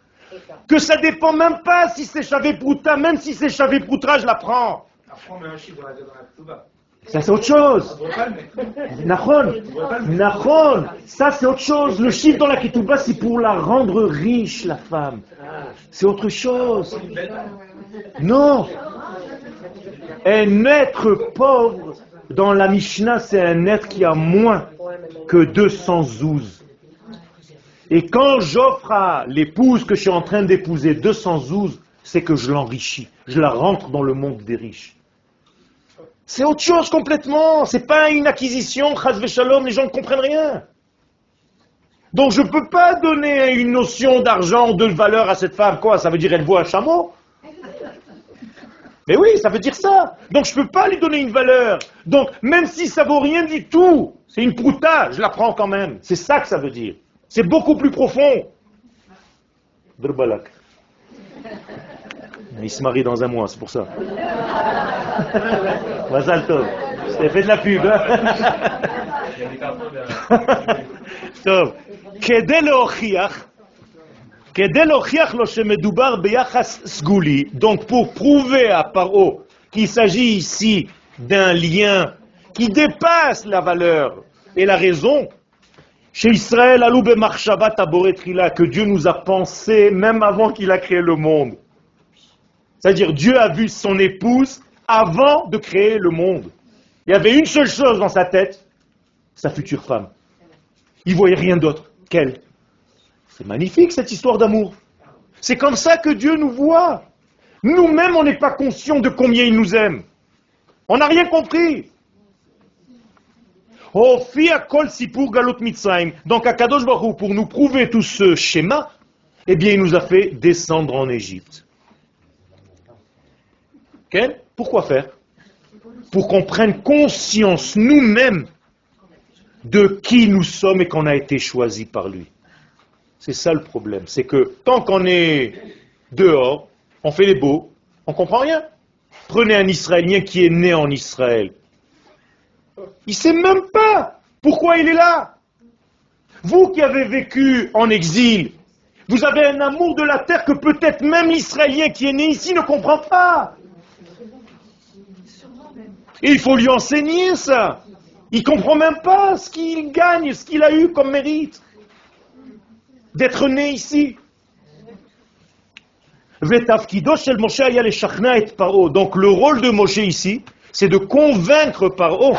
Speaker 1: que ça dépend même pas si c'est Chavé Prouta, même si c'est Chavé Prouta, je la prends. Ça c'est autre chose. Nahon, Nahon, ça c'est autre chose. Le chiffre dans la ketouba, c'est pour la rendre riche, la femme. C'est autre chose. Non. Un être pauvre, dans la Mishnah, c'est un être qui a moins que 200 zouz. Et quand j'offre à l'épouse que je suis en train d'épouser 200 zouz, c'est que je l'enrichis. Je la rentre dans le monde des riches. C'est autre chose complètement. C'est pas une acquisition, shalom, les gens ne comprennent rien. Donc je ne peux pas donner une notion d'argent, de valeur à cette femme. Quoi Ça veut dire elle vaut un chameau mais oui, ça veut dire ça. Donc je ne peux pas lui donner une valeur. Donc même si ça ne vaut rien du tout, c'est une prouta, je la prends quand même. C'est ça que ça veut dire. C'est beaucoup plus profond. Drbalak. Il se marie dans un mois, c'est pour ça. Mazaltov. Je fait de la pub. Hein donc pour prouver à Paro qu'il s'agit ici d'un lien qui dépasse la valeur et la raison, chez Israël, que Dieu nous a pensé même avant qu'il a créé le monde. C'est-à-dire, Dieu a vu son épouse avant de créer le monde. Il y avait une seule chose dans sa tête, sa future femme. Il voyait rien d'autre qu'elle. C'est magnifique cette histoire d'amour. C'est comme ça que Dieu nous voit. Nous-mêmes, on n'est pas conscients de combien il nous aime. On n'a rien compris. Oh. Donc, à Kadosh Baruch pour nous prouver tout ce schéma, eh bien, il nous a fait descendre en Égypte. Pourquoi faire? Pour qu'on prenne conscience nous-mêmes de qui nous sommes et qu'on a été choisi par lui. C'est ça le problème. C'est que tant qu'on est dehors, on fait les beaux, on comprend rien. Prenez un Israélien qui est né en Israël. Il sait même pas pourquoi il est là. Vous qui avez vécu en exil, vous avez un amour de la terre que peut-être même l'Israélien qui est né ici ne comprend pas. Et il faut lui enseigner ça. Il comprend même pas ce qu'il gagne, ce qu'il a eu comme mérite d'être né ici. Donc le rôle de Moshe ici, c'est de convaincre Paro.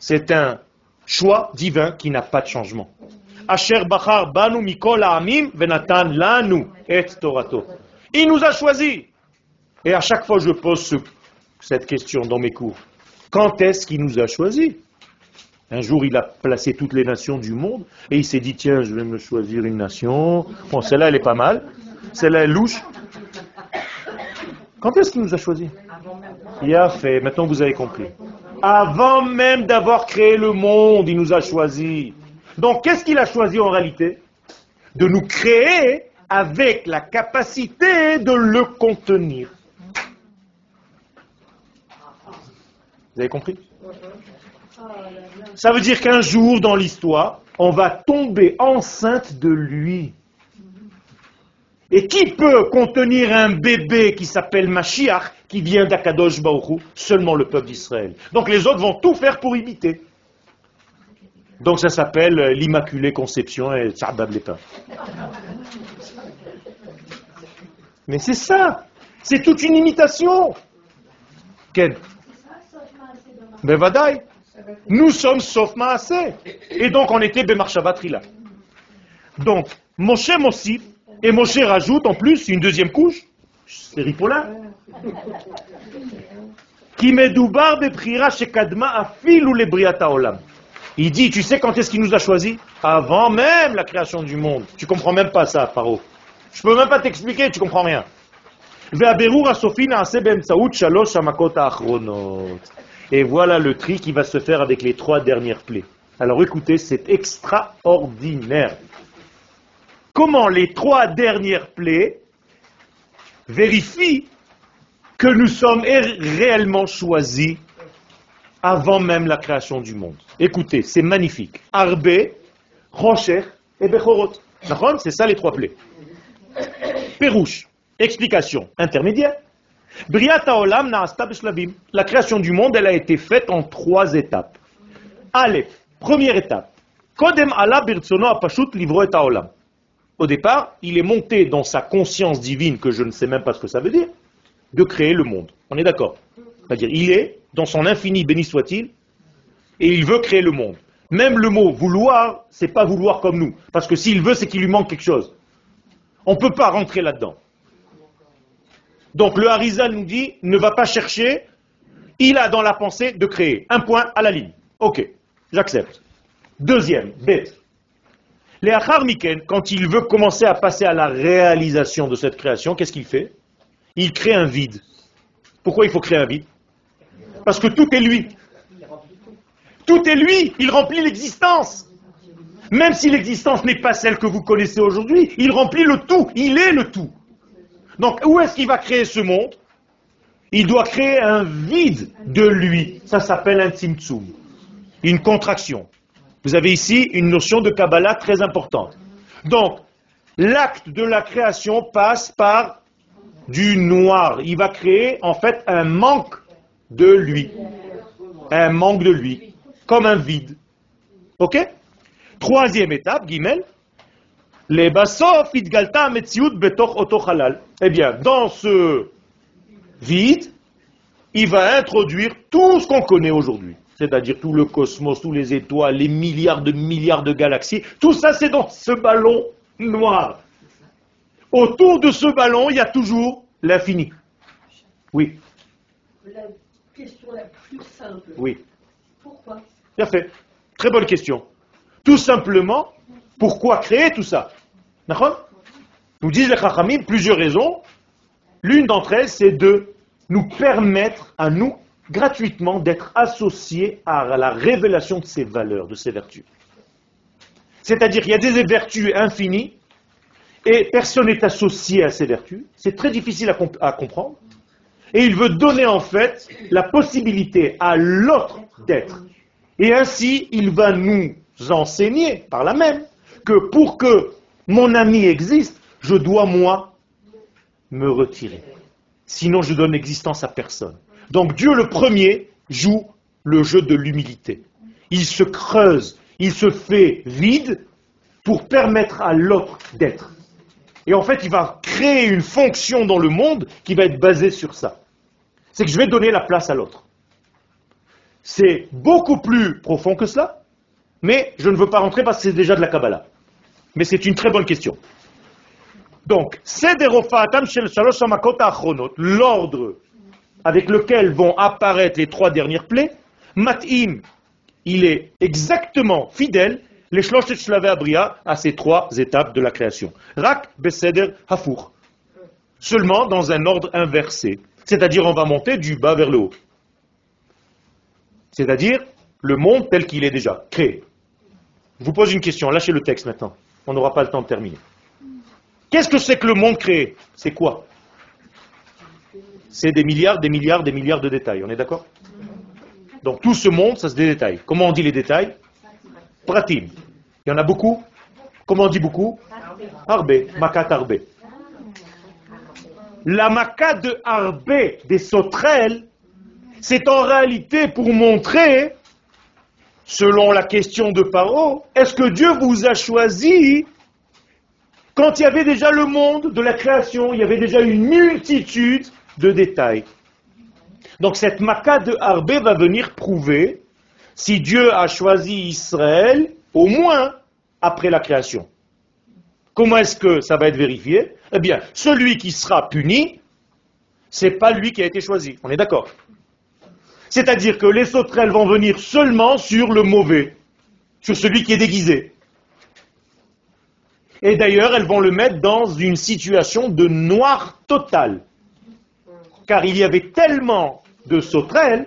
Speaker 1: C'est un choix divin qui n'a pas de changement. Il nous a choisis. Et à chaque fois, je pose ce- cette question dans mes cours. Quand est-ce qu'il nous a choisis? Un jour, il a placé toutes les nations du monde et il s'est dit, tiens, je vais me choisir une nation. Bon, celle-là, elle est pas mal. Celle-là, elle louche. Quand est-ce qu'il nous a choisis? Il a fait, maintenant vous avez compris. Avant même d'avoir créé le monde, il nous a choisis. Donc, qu'est-ce qu'il a choisi en réalité? De nous créer avec la capacité de le contenir. Vous avez compris? Ça veut dire qu'un jour dans l'histoire, on va tomber enceinte de lui. Et qui peut contenir un bébé qui s'appelle Mashiach, qui vient d'Akadosh Hu Seulement le peuple d'Israël? Donc les autres vont tout faire pour imiter. Donc ça s'appelle l'Immaculée Conception et Tzarbab Lepa. Mais c'est ça C'est toute une imitation Ken Ben vadaï. Nous sommes sauf Maaseh. Et donc on était Bemarshava Trila. Donc, Moshe Mossif, et Moshe rajoute en plus une deuxième couche, c'est Ripollin, qui medoubar beprira shekadma afil ou les briata olam. Il dit, tu sais quand est-ce qu'il nous a choisi Avant même la création du monde. Tu comprends même pas ça, Paro. Je peux même pas t'expliquer, tu comprends rien. והבירור הסופי נעשה באמצעות שלוש המכות האחרונות. Et voilà le tri qui va se faire avec les trois dernières plaies. Alors écoutez, c'est extraordinaire. Comment les trois dernières plaies vérifient que nous sommes er- réellement choisis avant même la création du monde? Écoutez, c'est magnifique. Arbe, Rocher et Bechorot. C'est ça les trois plaies. Pérouche, explication intermédiaire. B'shlavim. La création du monde, elle a été faite en trois étapes. Aleph, première étape. Kodem ala birtsono apashut livro. Au départ, il est monté dans sa conscience divine, que je ne sais même pas ce que ça veut dire, de créer le monde. On est d'accord? C'est-à-dire, il est, dans son infini, béni soit-il, et il veut créer le monde. Même le mot vouloir, c'est pas vouloir comme nous. Parce que s'il veut, c'est qu'il lui manque quelque chose. On ne peut pas rentrer là-dedans. Donc le Harizal nous dit, ne va pas chercher, il a dans la pensée de créer. Un point à la ligne. Ok, j'accepte. Deuxième, bête. Les Achar Miken, quand il veut commencer à passer à la réalisation de cette création, qu'est-ce qu'il fait? Il crée un vide. Pourquoi il faut créer un vide? Parce que tout est lui. Tout est lui, il remplit l'existence. Même si l'existence n'est pas celle que vous connaissez aujourd'hui, il remplit le tout, il est le tout. Donc où est-ce qu'il va créer ce monde? Il doit créer un vide de lui. Ça s'appelle un tzimtzum, une contraction. Vous avez ici une notion de Kabbalah très importante. Donc, l'acte de la création passe par du noir. Il va créer en fait un manque de lui. Un manque de lui. Comme un vide. Ok? Troisième étape, Guimel. Les basof itgalta metziut betoch oto halal. Eh bien, dans ce vide, il va introduire tout ce qu'on connaît aujourd'hui. C'est-à-dire tout le cosmos, tous les étoiles, les milliards de milliards de galaxies. Tout ça, c'est dans ce ballon noir. Autour de ce ballon, il y a toujours l'infini. Oui,
Speaker 2: La question la plus simple.
Speaker 1: oui.
Speaker 2: Pourquoi?
Speaker 1: Bien fait. Très bonne question. Tout simplement, pourquoi créer tout ça? Nous disent les Chachamim plusieurs raisons. L'une d'entre elles, c'est de nous permettre à nous, gratuitement, d'être associés à la révélation de ces valeurs, de ces vertus. C'est-à-dire qu'il y a des vertus infinies et personne n'est associé à ces vertus. C'est très difficile à, à comprendre. Et il veut donner en fait la possibilité à l'autre d'être. Et ainsi, il va nous enseigner par la même que pour que mon ami existe, je dois moi me retirer. Sinon, je donne existence à personne. Donc Dieu le premier joue le jeu de l'humilité. Il se creuse, il se fait vide pour permettre à l'autre d'être. Et en fait, il va créer une fonction dans le monde qui va être basée sur ça. C'est que je vais donner la place à l'autre. C'est beaucoup plus profond que cela, mais je ne veux pas rentrer parce que c'est déjà de la Kabbalah. Mais c'est une très bonne question. Donc, l'ordre avec lequel vont apparaître les trois dernières plaies, Mat'im, il est exactement fidèle, les à ces trois étapes de la création. Rak Beseder Hafour. Seulement dans un ordre inversé. C'est-à-dire, on va monter du bas vers le haut. C'est-à-dire, le monde tel qu'il est déjà créé. Je vous pose une question, lâchez le texte maintenant. On n'aura pas le temps de terminer. Qu'est-ce que c'est que le monde créé? C'est quoi? C'est des milliards, des milliards, des milliards de détails. On est d'accord? Donc tout ce monde, ça se détaille. Comment on dit les détails? Pratim. Il y en a beaucoup? Comment on dit beaucoup? Arbe, makat arbe. La makat de arbe des sauterelles, c'est en réalité pour montrer, selon la question de Paro, est-ce que Dieu vous a choisi quand il y avait déjà le monde de la création, il y avait déjà une multitude de détails? Donc cette maca de Harbé va venir prouver si Dieu a choisi Israël, au moins après la création. Comment est-ce que ça va être vérifié? Eh bien, celui qui sera puni, c'est pas lui qui a été choisi. On est d'accord? C'est-à-dire que les sauterelles vont venir seulement sur le mauvais, sur celui qui est déguisé. Et d'ailleurs, elles vont le mettre dans une situation de noir total. Car il y avait tellement de sauterelles,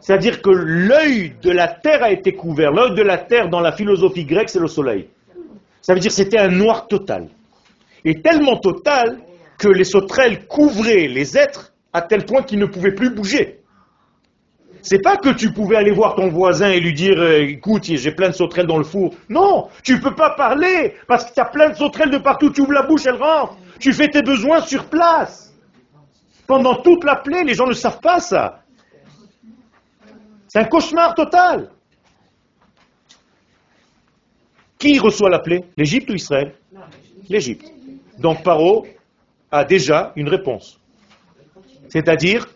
Speaker 1: c'est-à-dire que l'œil de la terre a été couvert. L'œil de la terre dans la philosophie grecque, c'est le soleil. Ça veut dire que c'était un noir total. Et tellement total que les sauterelles couvraient les êtres à tel point qu'ils ne pouvaient plus bouger. C'est pas que tu pouvais aller voir ton voisin et lui dire euh, écoute, j'ai plein de sauterelles dans le four. Non, tu ne peux pas parler parce que tu as plein de sauterelles de partout, tu ouvres la bouche, elles rentrent. Tu fais tes besoins sur place. Pendant toute la plaie, les gens ne savent pas ça. C'est un cauchemar total. Qui reçoit la plaie? L'Égypte ou Israël? L'Égypte. Donc Paro a déjà une réponse. C'est-à-dire,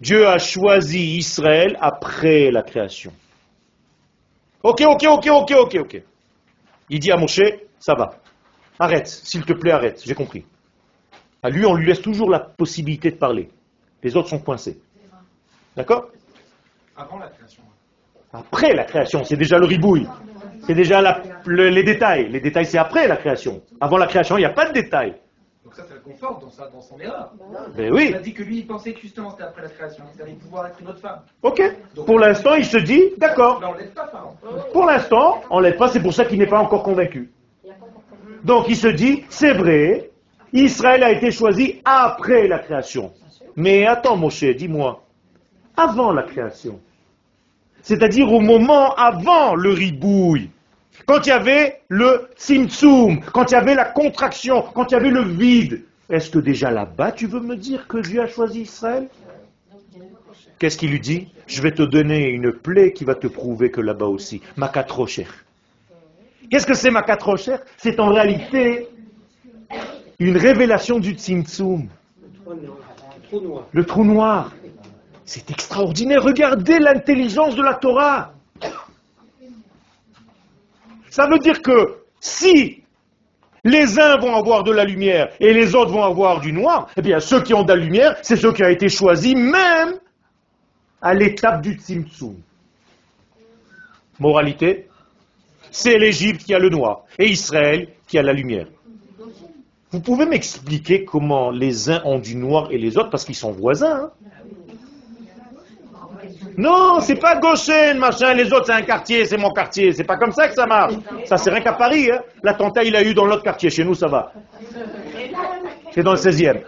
Speaker 1: Dieu a choisi Israël après la création. Ok, ok, ok, ok, ok, ok. Il dit à Moshe, ça va. Arrête, s'il te plaît, arrête, j'ai compris. À lui, on lui laisse toujours la possibilité de parler. Les autres sont coincés. D'accord?
Speaker 4: Avant la création.
Speaker 1: Après la création, c'est déjà le ribouille. C'est déjà les détails. Les détails, c'est après la création. Avant la création, il n'y a pas de détails.
Speaker 4: Donc ça, ça le conforte dans, dans son erreur.
Speaker 1: Ben oui.
Speaker 4: Il a dit que lui, il pensait que justement c'était après la création. Il allait pouvoir être une autre femme.
Speaker 1: Ok. Pour l'instant, il se dit, d'accord.
Speaker 4: on l'aide pas, Pharaon.
Speaker 1: Pour l'instant, on l'aide pas, c'est pour ça qu'il n'est pas encore convaincu. Donc il se dit, c'est vrai, Israël a été choisi après la création. Mais attends, Moshe, dis-moi, avant la création, c'est-à-dire au moment avant le ribouille, quand il y avait le simtsum, quand il y avait la contraction, quand il y avait le vide, est-ce que déjà là-bas tu veux me dire que Dieu a choisi Israël? Qu'est-ce qu'il lui dit? Je vais te donner une plaie qui va te prouver que là-bas aussi, Makatrocher. Qu'est-ce que c'est Makatrocher C'est en réalité une révélation du Tzimtzum. Le trou noir. C'est extraordinaire. Regardez l'intelligence de la Torah. Ça veut dire que si les uns vont avoir de la lumière et les autres vont avoir du noir, eh bien ceux qui ont de la lumière, c'est ceux qui ont été choisis même à l'étape du Tzimtzum. Moralité, c'est l'Égypte qui a le noir et Israël qui a la lumière. Vous pouvez m'expliquer comment les uns ont du noir et les autres parce qu'ils sont voisins hein Non, c'est pas Goshen, machin, les autres c'est un quartier, c'est mon quartier. C'est pas comme ça que ça marche. Ça c'est rien qu'à Paris. Hein. L'attentat il a eu dans l'autre quartier. Chez nous ça va. C'est dans le 16e.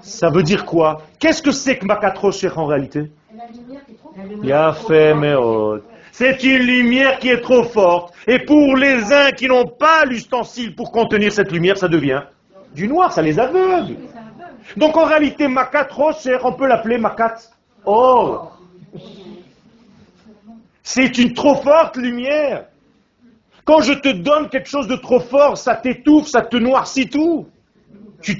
Speaker 1: Ça veut dire quoi? Qu'est-ce que c'est que Makatrocher en réalité? C'est une lumière qui est trop forte. Et pour les uns qui n'ont pas l'ustensile pour contenir cette lumière, ça devient du noir, ça les aveugle. Donc en réalité, Makat Rocher, on peut l'appeler Makat Or. C'est une trop forte lumière. Quand je te donne quelque chose de trop fort, ça t'étouffe, ça te noircit tout. Tu,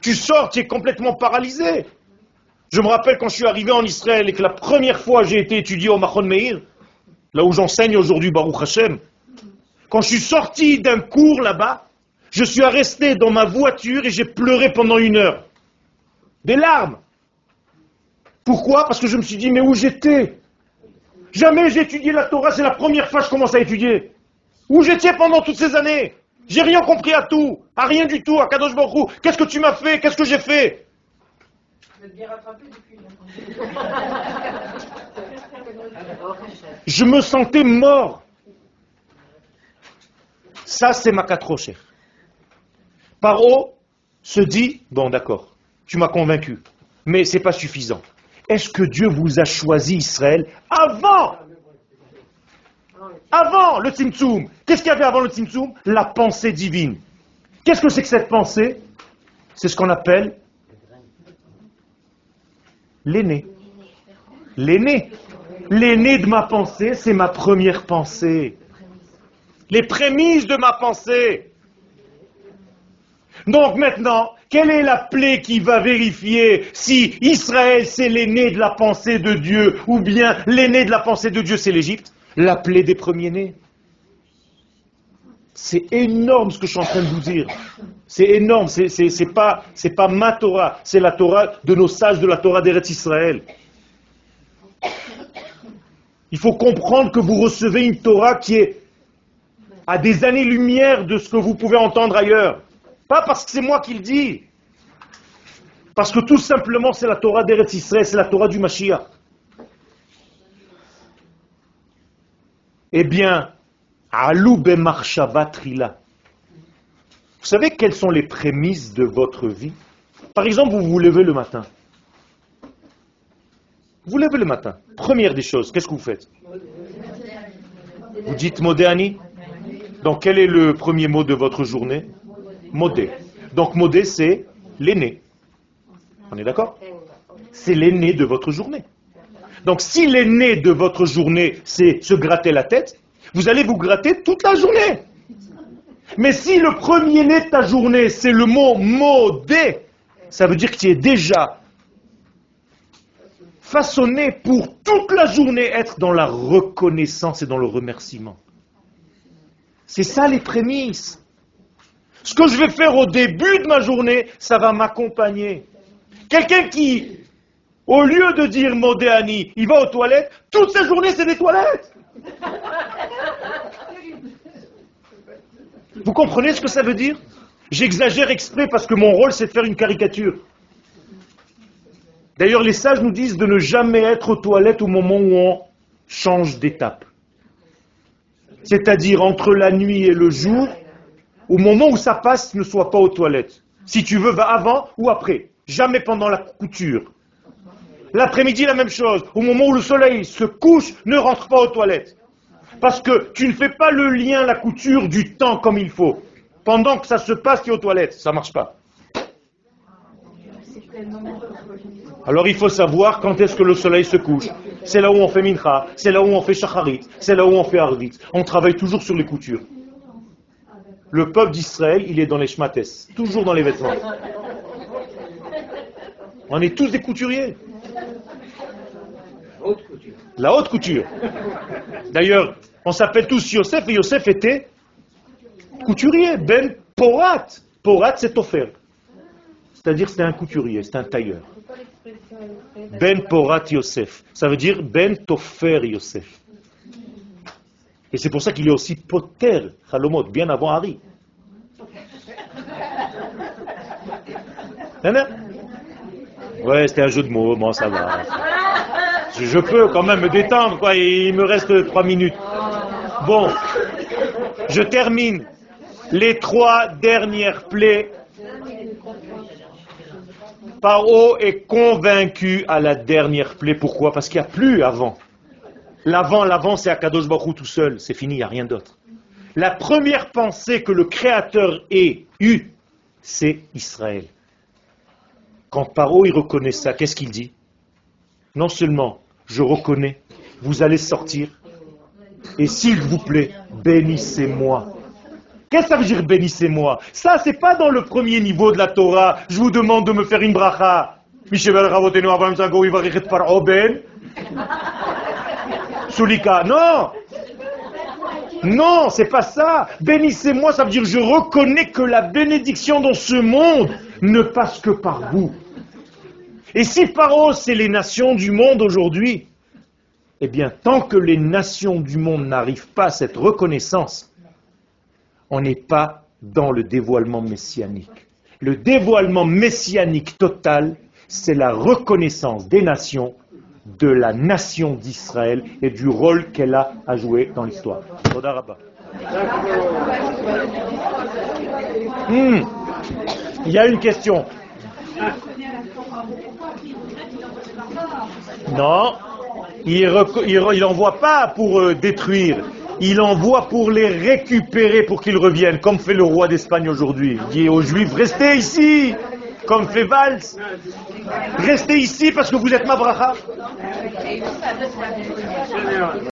Speaker 1: tu sors, tu es complètement paralysé. Je me rappelle quand je suis arrivé en Israël et que la première fois j'ai été étudié au Machon Meir, là où j'enseigne aujourd'hui Baruch Hashem, quand je suis sorti d'un cours là-bas, je suis resté dans ma voiture et j'ai pleuré pendant une heure. Des larmes. Pourquoi? Parce que je me suis dit, mais où j'étais? Jamais j'ai étudié la Torah, c'est la première fois que je commence à étudier. Où j'étais pendant toutes ces années? J'ai rien compris à tout, à rien du tout, à Kadosh Baruch Qu'est-ce que tu m'as fait? Qu'est-ce que j'ai fait? Je me sentais mort. Ça, c'est ma quatre Paro se dit, bon d'accord, tu m'as convaincu, mais ce n'est pas suffisant. Est-ce que Dieu vous a choisi Israël avant? Avant le Tzimtzum. Qu'est-ce qu'il y avait avant le Tzimtzum? La pensée divine. Qu'est-ce que c'est que cette pensée? C'est ce qu'on appelle l'aîné. L'aîné. L'aîné de ma pensée, c'est ma première pensée. Les prémices de ma pensée. Donc maintenant, quelle est la plaie qui va vérifier si Israël c'est l'aîné de la pensée de Dieu ou bien l'aîné de la pensée de Dieu c'est l'Égypte? La plaie des premiers-nés. C'est énorme ce que je suis en train de vous dire. C'est énorme. C'est, c'est, c'est pas, c'est pas ma Torah. C'est la Torah de nos sages de la Torah d'Eretz Israël. Il faut comprendre que vous recevez une Torah qui est à des années-lumière de ce que vous pouvez entendre ailleurs. Pas parce que c'est moi qui le dis. Parce que tout simplement, c'est la Torah d'Eretz Israël, c'est la Torah du Mashiach. Eh bien, Alou. Vous savez quelles sont les prémices de votre vie? Par exemple, vous vous levez le matin. Vous vous levez le matin. Première des choses, qu'est-ce que vous faites? Vous dites Modéani Donc quel est le premier mot de votre journée? Modé. Donc Modé, c'est l'aîné. On est d'accord? C'est l'aîné de votre journée. Donc si l'aîné de votre journée, c'est se gratter la tête, vous allez vous gratter toute la journée. Mais si le premier né de ta journée, c'est le mot modé, ça veut dire que tu es déjà façonné pour toute la journée être dans la reconnaissance et dans le remerciement. C'est ça les prémices. Ce que je vais faire au début de ma journée, ça va m'accompagner. Quelqu'un qui, au lieu de dire Modéani, il va aux toilettes, toute sa journée c'est des toilettes. Vous comprenez ce que ça veut dire? J'exagère exprès parce que mon rôle c'est de faire une caricature. D'ailleurs, les sages nous disent de ne jamais être aux toilettes au moment où on change d'étape. C'est-à-dire entre la nuit et le jour, au moment où ça passe, ne sois pas aux toilettes. Si tu veux, va avant ou après. Jamais pendant la couture. L'après-midi, la même chose. Au moment où le soleil se couche, ne rentre pas aux toilettes. Parce que tu ne fais pas le lien, la couture du temps comme il faut. Pendant que ça se passe, tu es aux toilettes. Ça ne marche pas. Alors il faut savoir quand est-ce que le soleil se couche. C'est là où on fait mincha, c'est là où on fait shacharit, c'est là où on fait arvit. On travaille toujours sur les coutures. Le peuple d'Israël, il est dans les shmates, toujours dans les vêtements. On est tous des couturiers. La haute couture. D'ailleurs, on s'appelle tous Yosef et Yosef était couturier. Ben Porat. Porat, c'est offert. C'est-à-dire c'était un couturier, c'était un tailleur. Ben Porat Yosef. Ça veut dire Ben Tofer Yosef. Et c'est pour ça qu'il est aussi Poter Halomot, bien avant Harry. Ouais, c'était un jeu de mots, bon, ça va. Je, je peux quand même me détendre, quoi, il me reste trois minutes. Bon, je termine. Les trois dernières plaies. Paro est convaincu à la dernière plaie. Pourquoi? Parce qu'il n'y a plus avant. L'avant, l'avant, c'est Akadosh Baruch tout seul. C'est fini, il n'y a rien d'autre. La première pensée que le Créateur ait eue, c'est Israël. Quand Paro il reconnaît ça, qu'est-ce qu'il dit? Non seulement je reconnais, vous allez sortir, et s'il vous plaît, bénissez-moi. Qu'est-ce que ça veut dire bénissez-moi? Ça, c'est pas dans le premier niveau de la Torah. Je vous demande de me faire une bracha. Non Non, c'est pas ça. Bénissez-moi, ça veut dire je reconnais que la bénédiction dans ce monde ne passe que par vous. Et si Paro, c'est les nations du monde aujourd'hui, eh bien, tant que les nations du monde n'arrivent pas à cette reconnaissance, on n'est pas dans le dévoilement messianique. Le dévoilement messianique total, c'est la reconnaissance des nations de la nation d'Israël et du rôle qu'elle a à jouer dans l'histoire. Hmm. Il y a une question. Non, il n'envoie pas pour euh, détruire, il envoie pour les récupérer, pour qu'ils reviennent, comme fait le roi d'Espagne aujourd'hui. Il dit aux Juifs, restez ici, comme fait Valls. Restez ici parce que vous êtes ma bracha.